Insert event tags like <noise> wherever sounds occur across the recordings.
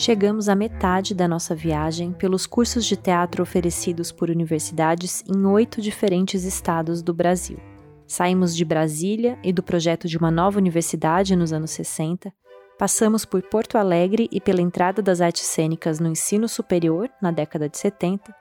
Chegamos à metade da nossa viagem pelos cursos de teatro oferecidos por universidades em oito diferentes estados do Brasil. Saímos de Brasília e do projeto de uma nova universidade nos anos 60, passamos por Porto Alegre e pela entrada das artes cênicas no ensino superior, na década de 70,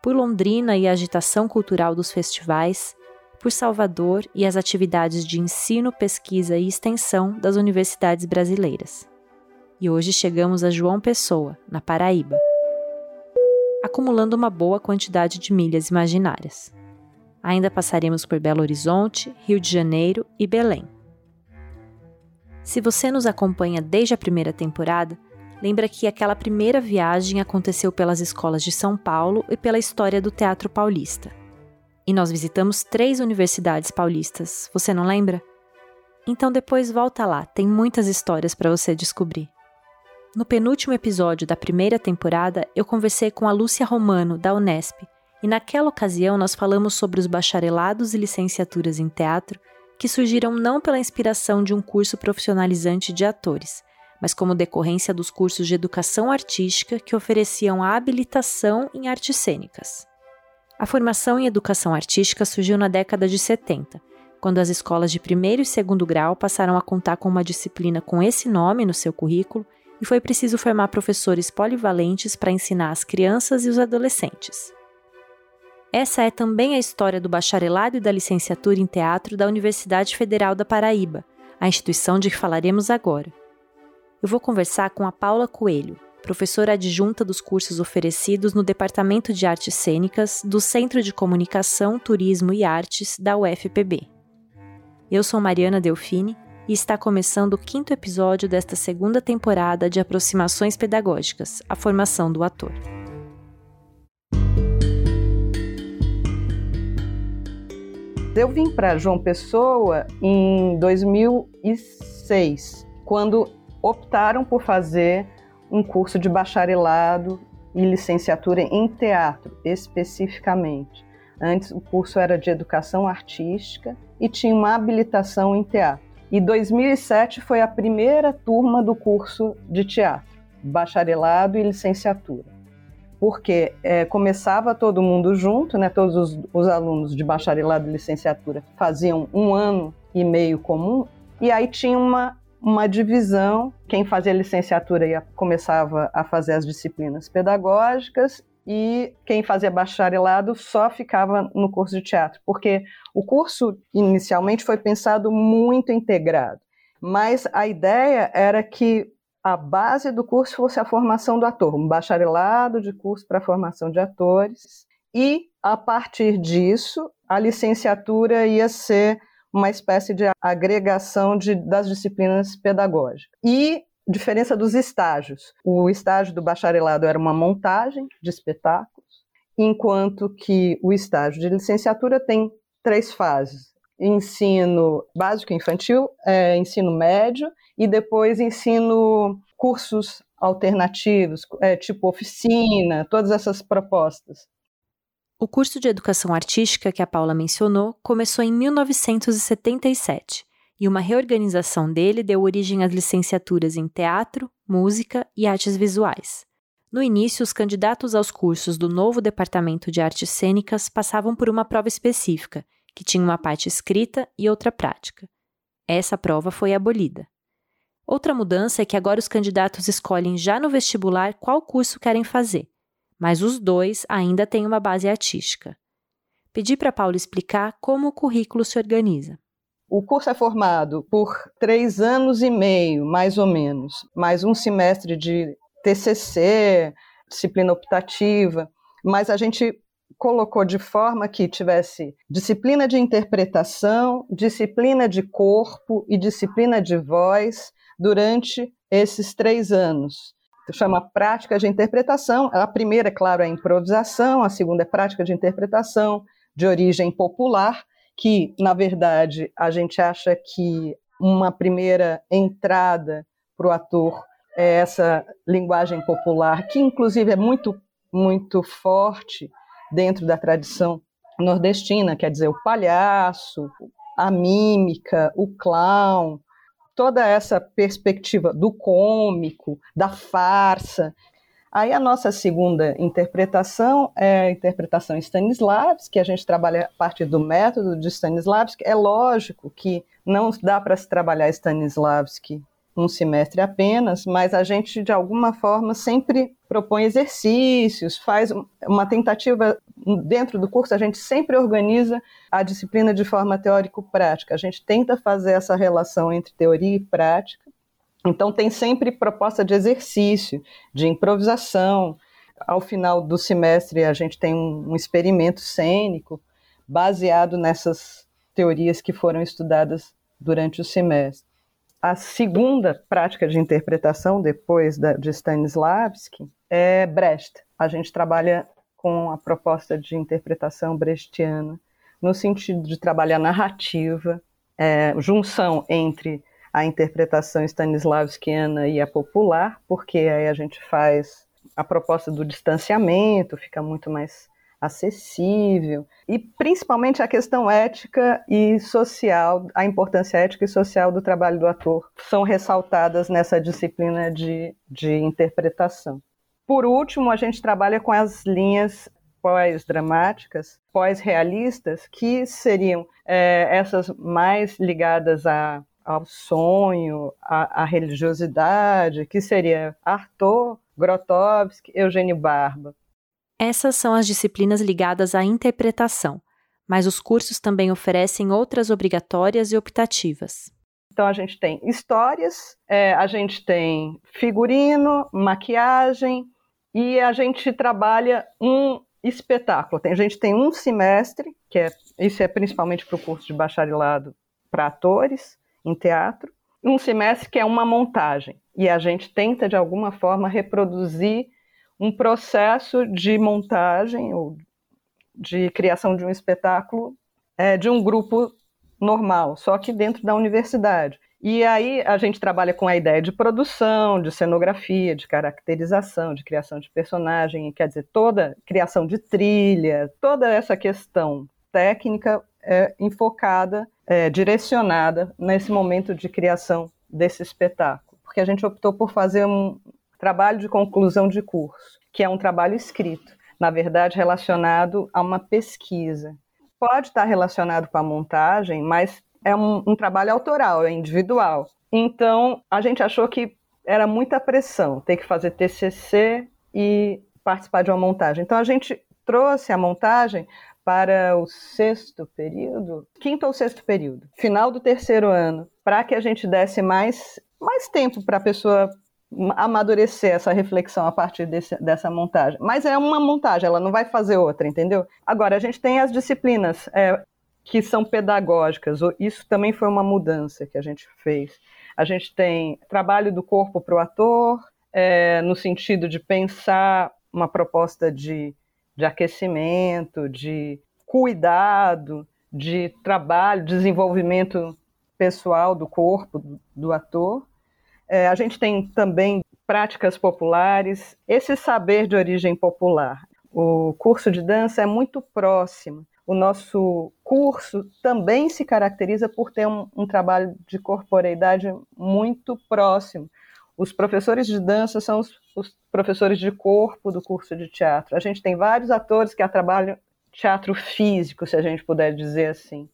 por Londrina e a agitação cultural dos festivais, por Salvador e as atividades de ensino, pesquisa e extensão das universidades brasileiras e hoje chegamos a João Pessoa, na Paraíba, acumulando uma boa quantidade de milhas imaginárias. Ainda passaremos por Belo Horizonte, Rio de Janeiro e Belém. Se você nos acompanha desde a primeira temporada, lembra que aquela primeira viagem aconteceu pelas escolas de São Paulo e pela história do teatro paulista. E nós visitamos três universidades paulistas, você não lembra? Então depois volta lá, tem muitas histórias para você descobrir. No penúltimo episódio da primeira temporada, eu conversei com a Lúcia Romano, da Unesp, e naquela ocasião nós falamos sobre os bacharelados e licenciaturas em teatro que surgiram não pela inspiração de um curso profissionalizante de atores, mas como decorrência dos cursos de educação artística que ofereciam a habilitação em artes cênicas. A formação em educação artística surgiu na década de 70, quando as escolas de primeiro e segundo grau passaram a contar com uma disciplina com esse nome no seu currículo e foi preciso formar professores polivalentes para ensinar as crianças e os adolescentes. Essa é também a história do bacharelado e da licenciatura em teatro da Universidade Federal da Paraíba, a instituição de que falaremos agora. Eu vou conversar com a Paula Coelho, professora adjunta dos cursos oferecidos no Departamento de Artes Cênicas do Centro de Comunicação, Turismo e Artes da UFPB. Eu sou Mariana Delfini e está começando o quinto episódio desta segunda temporada de Aproximações Pedagógicas A Formação do Ator. Eu vim para João Pessoa em 2006, quando optaram por fazer um curso de bacharelado e licenciatura em teatro, especificamente. Antes o curso era de educação artística e tinha uma habilitação em teatro. E 2007 foi a primeira turma do curso de teatro, bacharelado e licenciatura. Porque é, começava todo mundo junto, né, todos os, os alunos de bacharelado e licenciatura faziam um ano e meio comum, e aí tinha uma, uma divisão. Quem fazia licenciatura ia, começava a fazer as disciplinas pedagógicas e quem fazia bacharelado só ficava no curso de teatro, porque o curso inicialmente foi pensado muito integrado, mas a ideia era que a base do curso fosse a formação do ator, um bacharelado de curso para formação de atores, e a partir disso a licenciatura ia ser uma espécie de agregação de, das disciplinas pedagógicas. E diferença dos estágios. O estágio do bacharelado era uma montagem de espetáculos, enquanto que o estágio de licenciatura tem três fases: ensino básico infantil, é, ensino médio e depois ensino cursos alternativos, é, tipo oficina, todas essas propostas. O curso de educação artística que a Paula mencionou começou em 1977 e uma reorganização dele deu origem às licenciaturas em teatro, música e artes visuais. No início, os candidatos aos cursos do novo Departamento de Artes Cênicas passavam por uma prova específica, que tinha uma parte escrita e outra prática. Essa prova foi abolida. Outra mudança é que agora os candidatos escolhem já no vestibular qual curso querem fazer, mas os dois ainda têm uma base artística. Pedi para Paulo explicar como o currículo se organiza. O curso é formado por três anos e meio, mais ou menos, mais um semestre de TCC, disciplina optativa, mas a gente colocou de forma que tivesse disciplina de interpretação, disciplina de corpo e disciplina de voz durante esses três anos. Chama prática de interpretação. A primeira, é claro, é improvisação, a segunda é prática de interpretação de origem popular, que, na verdade, a gente acha que uma primeira entrada para o ator é essa linguagem popular, que inclusive é muito, muito forte dentro da tradição nordestina, quer dizer, o palhaço, a mímica, o clown, toda essa perspectiva do cômico, da farsa. Aí a nossa segunda interpretação é a interpretação Stanislavski, a gente trabalha a partir do método de Stanislavski. É lógico que não dá para se trabalhar Stanislavski um semestre apenas, mas a gente, de alguma forma, sempre propõe exercícios, faz uma tentativa dentro do curso, a gente sempre organiza a disciplina de forma teórico-prática. A gente tenta fazer essa relação entre teoria e prática. Então, tem sempre proposta de exercício, de improvisação. Ao final do semestre, a gente tem um, um experimento cênico baseado nessas teorias que foram estudadas durante o semestre. A segunda prática de interpretação, depois da, de Stanislavski, é Brecht. A gente trabalha com a proposta de interpretação brechtiana, no sentido de trabalhar narrativa, é, junção entre a interpretação stanislavskiana e a popular, porque aí a gente faz a proposta do distanciamento, fica muito mais acessível, e principalmente a questão ética e social, a importância ética e social do trabalho do ator, são ressaltadas nessa disciplina de, de interpretação. Por último, a gente trabalha com as linhas pós-dramáticas, pós-realistas, que seriam é, essas mais ligadas a, ao sonho, à, à religiosidade, que seria Arthur, Grotowski, Eugênio Barba. Essas são as disciplinas ligadas à interpretação, mas os cursos também oferecem outras obrigatórias e optativas. Então a gente tem histórias, é, a gente tem figurino, maquiagem e a gente trabalha um espetáculo. a gente tem um semestre, que é isso é principalmente para o curso de bacharelado para atores em teatro, um semestre que é uma montagem e a gente tenta de alguma forma reproduzir um processo de montagem ou de criação de um espetáculo é, de um grupo normal, só que dentro da universidade. E aí a gente trabalha com a ideia de produção, de cenografia, de caracterização, de criação de personagem, quer dizer, toda criação de trilha, toda essa questão técnica é enfocada, é, direcionada nesse momento de criação desse espetáculo, porque a gente optou por fazer um, trabalho de conclusão de curso, que é um trabalho escrito, na verdade relacionado a uma pesquisa. Pode estar relacionado com a montagem, mas é um, um trabalho autoral, é individual. Então, a gente achou que era muita pressão ter que fazer TCC e participar de uma montagem. Então, a gente trouxe a montagem para o sexto período, quinto ou sexto período, final do terceiro ano, para que a gente desse mais, mais tempo para a pessoa amadurecer essa reflexão a partir desse, dessa montagem. Mas é uma montagem, ela não vai fazer outra, entendeu? Agora, a gente tem as disciplinas é, que são pedagógicas, isso também foi uma mudança que a gente fez. A gente tem trabalho do corpo para o ator, é, no sentido de pensar uma proposta de, de aquecimento, de cuidado, de trabalho, desenvolvimento pessoal do corpo do, ator. É, a gente tem também práticas populares, esse saber de origem popular. O curso de dança é muito próximo. O nosso curso também se caracteriza por ter um, um trabalho de corporeidade muito próximo. Os professores de dança são os, os, professores de corpo do curso de teatro. A gente tem vários atores que trabalham teatro físico, se a gente puder dizer assim.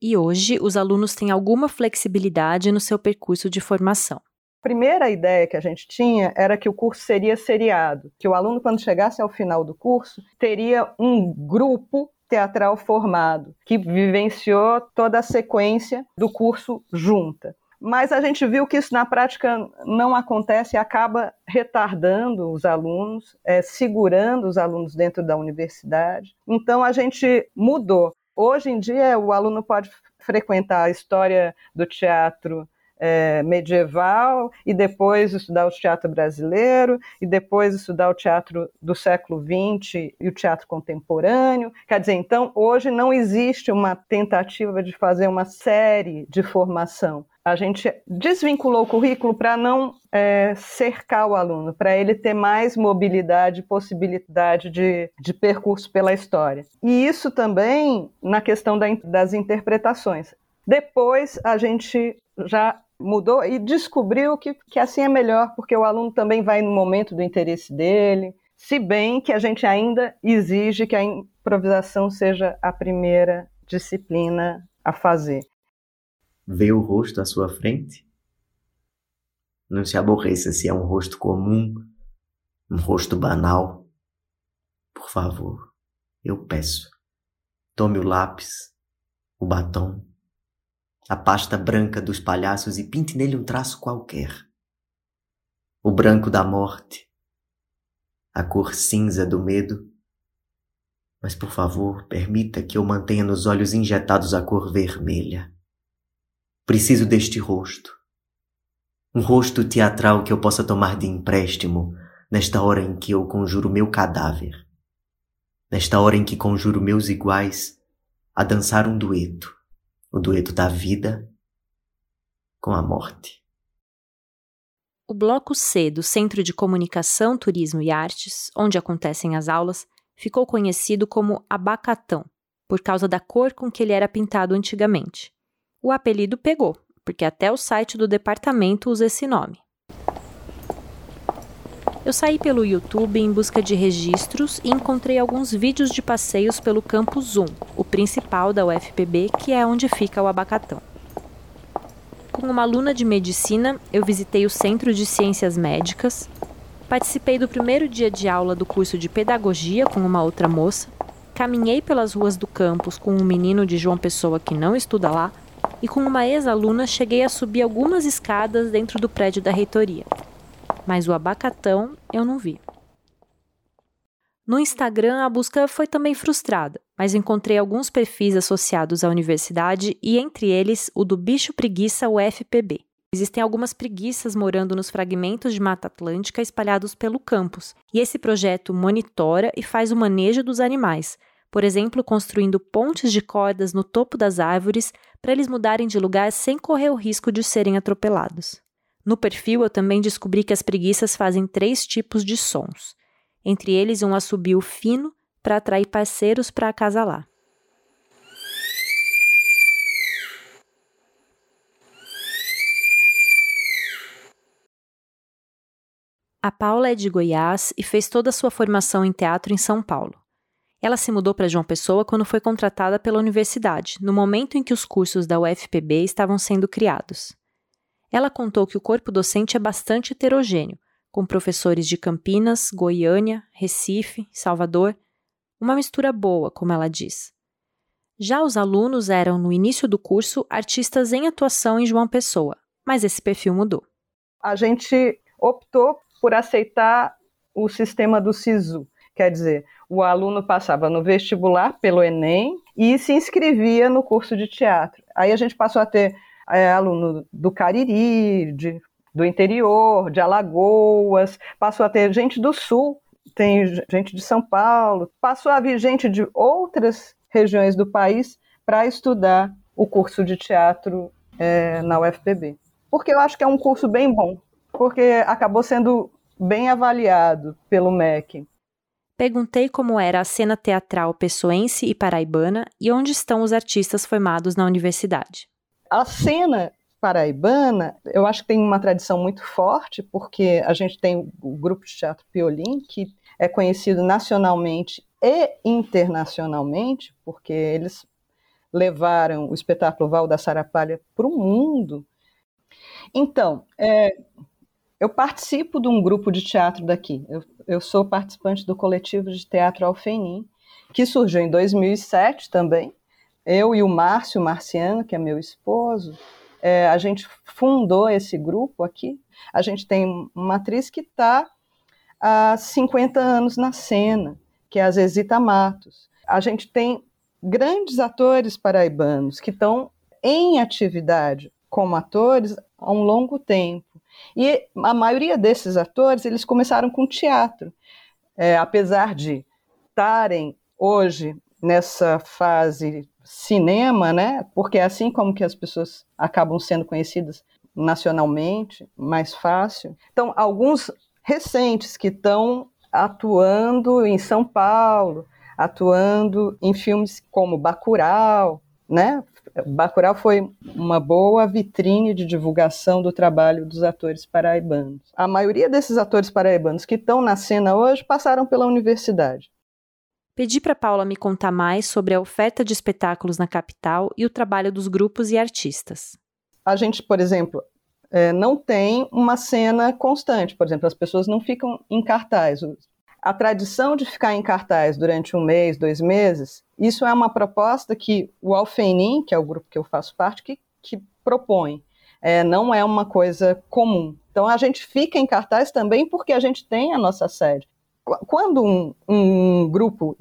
E hoje, os alunos têm alguma flexibilidade no seu percurso de formação. A primeira ideia que a gente tinha era que o curso seria seriado, que o aluno, quando chegasse ao final do curso, teria um grupo teatral formado, que vivenciou toda a sequência do curso junta. Mas a gente viu que isso na prática não acontece e acaba retardando os alunos, é, segurando os alunos dentro da universidade. Então a gente mudou. Hoje em dia, o aluno pode frequentar a história do teatro é, medieval e depois estudar o teatro brasileiro e depois estudar o teatro do século XX e o teatro contemporâneo. Quer dizer, então, hoje não existe uma tentativa de fazer uma série de formação a gente desvinculou o currículo para não é, cercar o aluno, para ele ter mais mobilidade, possibilidade de, de percurso pela história. E isso também na questão da, das interpretações. Depois a gente já mudou e descobriu que, que assim é melhor, porque o aluno também vai no momento do interesse dele, se bem que a gente ainda exige que a improvisação seja a primeira disciplina a fazer. Vê o rosto à sua frente? Não se aborreça se é um rosto comum, um rosto banal. Por favor, eu peço. Tome o lápis, o batom, a pasta branca dos palhaços e pinte nele um traço qualquer. O branco da morte, a cor cinza do medo. Mas por favor, permita que eu mantenha nos olhos injetados a cor vermelha. Preciso deste rosto. Um rosto teatral que eu possa tomar de empréstimo nesta hora em que eu conjuro meu cadáver. Nesta hora em que conjuro meus iguais a dançar um dueto o dueto da vida com a morte. O bloco C do Centro de Comunicação, Turismo e Artes, onde acontecem as aulas, ficou conhecido como Abacatão, por causa da cor com que ele era pintado antigamente. O apelido pegou, porque até o site do departamento usa esse nome. Eu saí pelo YouTube em busca de registros e encontrei alguns vídeos de passeios pelo campus Zoom, o principal da UFPB, que é onde fica o Abacatão. Com uma aluna de medicina, eu visitei o Centro de Ciências Médicas, participei do primeiro dia de aula do curso de Pedagogia com uma outra moça, caminhei pelas ruas do campus com um menino de João Pessoa que não estuda lá e com uma ex-aluna cheguei a subir algumas escadas dentro do prédio da reitoria mas o abacatão eu não vi. No Instagram, a busca foi também frustrada, mas encontrei alguns perfis associados à universidade e, entre eles, o do Bicho Preguiça UFPB. Existem algumas preguiças morando nos fragmentos de Mata Atlântica espalhados pelo campus, e esse projeto monitora e faz o manejo dos animais, por exemplo, construindo pontes de cordas no topo das árvores para eles mudarem de lugar sem correr o risco de serem atropelados. No perfil, eu também descobri que as preguiças fazem três tipos de sons, entre eles um assobio fino para atrair parceiros para acasalar. A Paula é de Goiás e fez toda a sua formação em teatro em São Paulo. Ela se mudou para João Pessoa quando foi contratada pela universidade, no momento em que os cursos da UFPB estavam sendo criados. Ela contou que o corpo docente é bastante heterogêneo, com professores de Campinas, Goiânia, Recife, Salvador, uma mistura boa, como ela diz. Já os alunos eram, no início do curso, artistas em atuação em João Pessoa, mas esse perfil mudou. A gente optou por aceitar o sistema do SISU, quer dizer, o aluno passava no vestibular pelo Enem e se inscrevia no curso de teatro. Aí a gente passou a ter é, aluno do Cariri, de, do interior, de Alagoas, passou a ter gente do Sul, tem gente de São Paulo, passou a vir gente de outras regiões do país para estudar o curso de teatro é, na UFPB. Porque eu acho que é um curso bem bom, porque acabou sendo bem avaliado pelo MEC. Perguntei como era a cena teatral pessoense e paraibana e onde estão os artistas formados na universidade. A cena paraibana, eu acho que tem uma tradição muito forte, porque a gente tem o grupo de teatro Piolim, que é conhecido nacionalmente e internacionalmente, porque eles levaram o espetáculo Val da Sarapalha para o mundo. Então, é, eu participo de um grupo de teatro daqui. Eu, eu sou participante do coletivo de teatro Alfenim, que surgiu em 2007 também, eu e o Márcio Marciano, que é meu esposo, é, a gente fundou esse grupo aqui. A gente tem uma atriz que está há 50 anos na cena, que é a Zezita Matos. A gente tem grandes atores paraibanos que estão em atividade como atores há um longo tempo. E a maioria desses atores, eles começaram com teatro. É, apesar de estarem hoje nessa fase cinema, né? Porque é assim como que as pessoas acabam sendo conhecidas nacionalmente, mais fácil. Então, alguns recentes que estão atuando em São Paulo, atuando em filmes como Bacurau, né? Bacurau foi uma boa vitrine de divulgação do trabalho dos atores paraibanos. A maioria desses atores paraibanos que estão na cena hoje passaram pela universidade. Pedi para Paula me contar mais sobre a oferta de espetáculos na capital e o trabalho dos grupos e artistas. A gente, por exemplo, é, não tem uma cena constante. Por exemplo, as pessoas não ficam em cartaz. A tradição de ficar em cartaz durante um mês, dois meses, isso é uma proposta que o Alfenim, que é o grupo que eu faço parte, que, que propõe. É, não é uma coisa comum. Então a gente fica em cartaz também porque a gente tem a nossa sede. Quando um, um grupo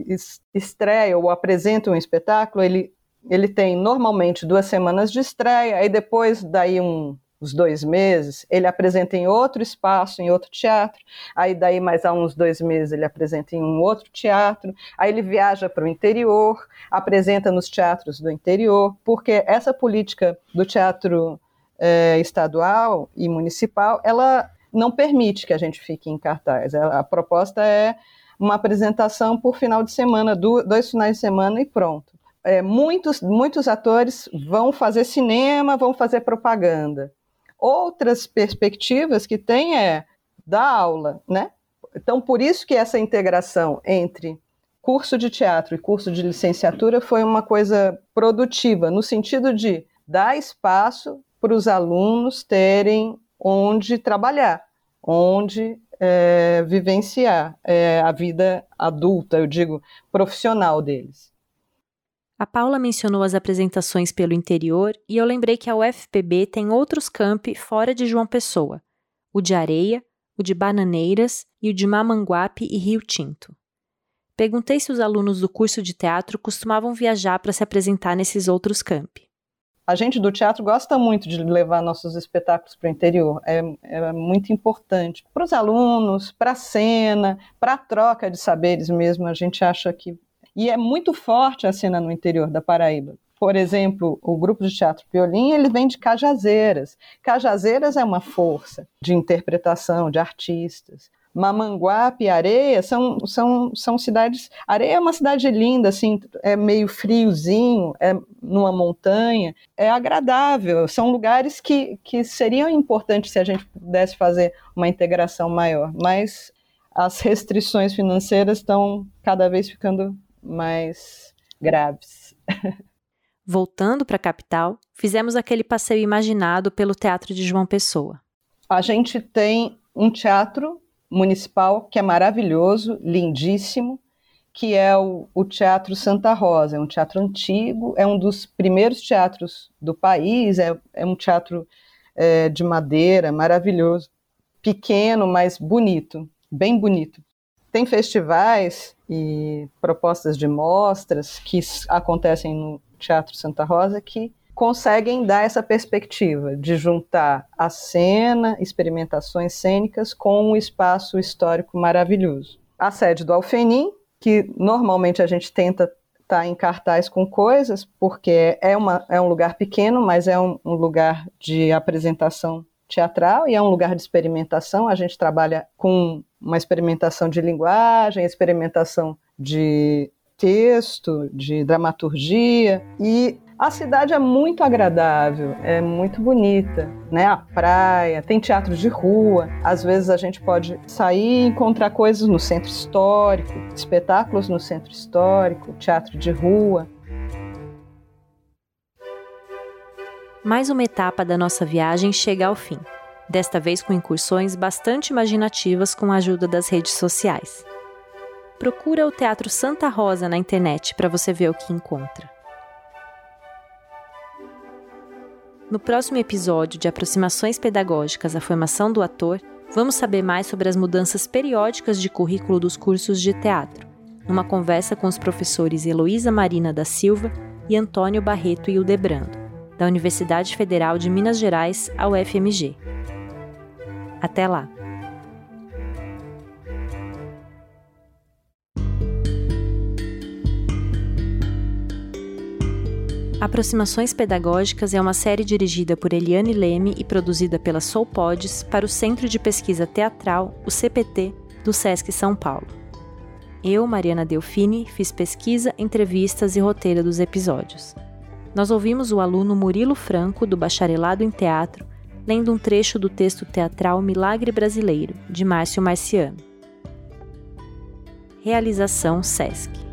estreia ou apresenta um espetáculo, ele, ele tem normalmente duas semanas de estreia, aí depois daí um, uns dois meses, ele apresenta em outro espaço, em outro teatro, aí daí mais há uns dois meses ele apresenta em um outro teatro, aí ele viaja para o interior, apresenta nos teatros do interior, porque essa política do teatro é, estadual e municipal, ela não permite que a gente fique em cartaz, a, a proposta é uma apresentação por final de semana, dois finais de semana e pronto. É, muitos, muitos atores vão fazer cinema, vão fazer propaganda. Outras perspectivas que tem é dar aula, né? Então, por isso que essa integração entre curso de teatro e curso de licenciatura foi uma coisa produtiva, no sentido de dar espaço para os alunos terem onde trabalhar, onde é, vivenciar é, a vida adulta, eu digo, profissional deles. A Paula mencionou as apresentações pelo interior e eu lembrei que a UFPB tem outros campi fora de João Pessoa: o de Areia, o de Bananeiras e o de Mamanguape e Rio Tinto. Perguntei se os alunos do curso de teatro costumavam viajar para se apresentar nesses outros campi. A gente do teatro gosta muito de levar nossos espetáculos para o interior. É, é muito importante para os alunos, para a cena, para a troca de saberes mesmo. A gente acha que e é muito forte a cena no interior da Paraíba. Por exemplo, o grupo de teatro Piolim, ele vem de Cajazeiras. Cajazeiras é uma força de interpretação de artistas. Mamanguape e Areia são, são, são cidades. Areia é uma cidade linda, assim, é meio friozinho, é numa montanha, é agradável. São lugares que, que seriam importantes se a gente pudesse fazer uma integração maior, mas as restrições financeiras estão cada vez ficando mais graves. <laughs> Voltando para a capital, fizemos aquele passeio imaginado pelo Teatro de João Pessoa. A gente tem um teatro municipal que é maravilhoso, lindíssimo, que é o, o, Teatro Santa Rosa. É um teatro antigo, é um dos primeiros teatros do país, é, é um teatro é, de madeira, maravilhoso, pequeno, mas bonito, bem bonito. Tem festivais e propostas de mostras que acontecem no Teatro Santa Rosa que conseguem dar essa perspectiva de juntar a cena, experimentações cênicas com um espaço histórico maravilhoso. A sede do Alfenim, que normalmente a gente tenta estar tá em cartaz com coisas, porque é, uma, é um lugar pequeno, mas é um, um lugar de apresentação teatral e é um lugar de experimentação. A gente trabalha com uma experimentação de linguagem, experimentação de texto, de dramaturgia e a cidade é muito agradável, é muito bonita, né? A praia, tem teatro de rua. Às vezes a gente pode sair e encontrar coisas no centro histórico, espetáculos no centro histórico, teatro de rua. Mais uma etapa da nossa viagem chega ao fim desta vez com incursões bastante imaginativas com a ajuda das redes sociais. Procura o Teatro Santa Rosa na internet para você ver o que encontra. No próximo episódio de Aproximações Pedagógicas à Formação do Ator, vamos saber mais sobre as mudanças periódicas de currículo dos cursos de teatro, numa conversa com os professores Heloísa Marina da Silva e Antônio Barreto Hildebrando, da Universidade Federal de Minas Gerais, a UFMG. Até lá! Aproximações Pedagógicas é uma série dirigida por Eliane Leme e produzida pela Soulpods para o Centro de Pesquisa Teatral, o CPT, do SESC São Paulo. Eu, Mariana Delfini, fiz pesquisa, entrevistas e roteiro dos episódios. Nós ouvimos o aluno Murilo Franco, do Bacharelado em Teatro, lendo um trecho do texto teatral Milagre Brasileiro, de Márcio Marciano. Realização SESC.